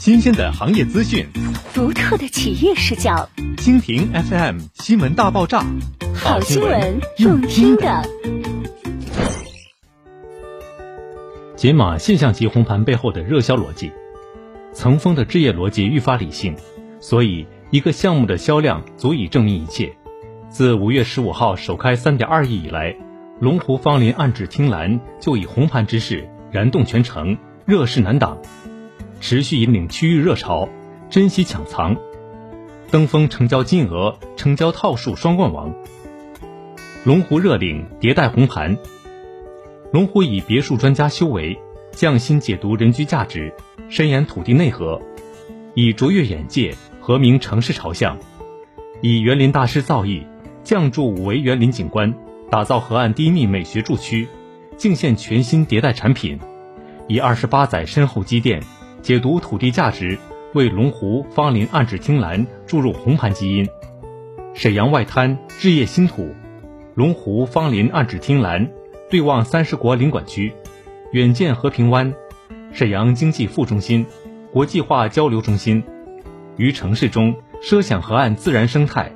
新鲜的行业资讯，独特的企业视角。蜻蜓 FM 新闻大爆炸，好新闻，用听的。解码现象级红盘背后的热销逻辑。层峰的置业逻辑愈发理性，所以一个项目的销量足以证明一切。自五月十五号首开三点二亿以来，龙湖芳林暗指听兰就以红盘之势燃动全城，热势难挡，持续引领区域热潮，珍惜抢藏，登峰成交金额、成交套数双冠王。龙湖热领迭代红盘，龙湖以别墅专家修为，匠心解读人居价值，深研土地内核，以卓越眼界和明城市朝向，以园林大师造诣。降筑五维园林景观，打造河岸低密美学住区，敬献全新迭代产品，以二十八载深厚积淀，解读土地价值，为龙湖芳林暗指听兰注入红盘基因。沈阳外滩置业新土，龙湖芳林暗指听兰对望三十国领馆区，远见和平湾，沈阳经济副中心，国际化交流中心，于城市中奢享河岸自然生态。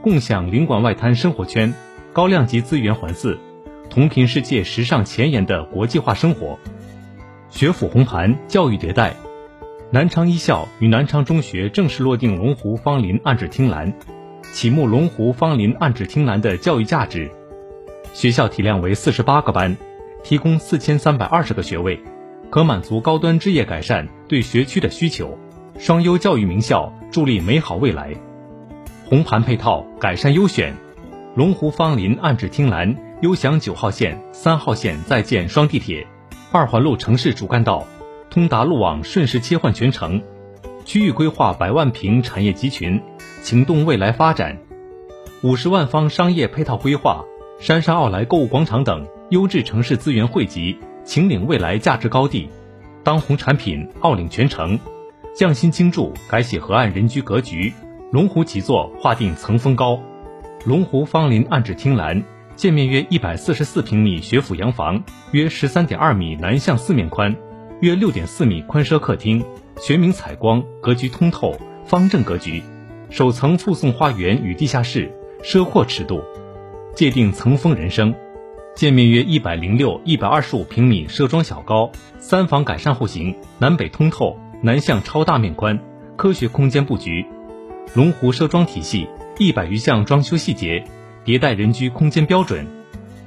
共享领馆外滩生活圈，高量级资源环伺，同频世界时尚前沿的国际化生活。学府红盘教育迭代，南昌一校与南昌中学正式落定龙湖芳林暗指听兰，启幕龙湖芳林暗指听兰的教育价值。学校体量为四十八个班，提供四千三百二十个学位，可满足高端置业改善对学区的需求。双优教育名校，助力美好未来。红盘配套改善优选，龙湖芳林暗指听兰优享九号线、三号线在建双地铁，二环路城市主干道，通达路网瞬时切换全程，区域规划百万平产业集群，情动未来发展，五十万方商业配套规划，杉沙奥莱购物广场等优质城市资源汇集，秦岭未来价值高地，当红产品傲领全城，匠心精筑改写河岸人居格局。龙湖起座划定层峰高，龙湖芳林暗指听兰，建面约一百四十四平米学府洋房，约十三点二米南向四面宽，约六点四米宽奢客厅，全明采光，格局通透，方正格局，首层附送花园与地下室，奢阔尺度，界定层峰人生，建面约一百零六一百二十五平米奢装小高，三房改善户型，南北通透，南向超大面宽，科学空间布局。龙湖奢装体系一百余项装修细节，迭代人居空间标准。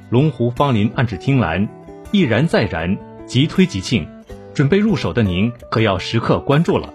龙湖芳林暗指听兰，一燃再燃，即推即庆，准备入手的您可要时刻关注了。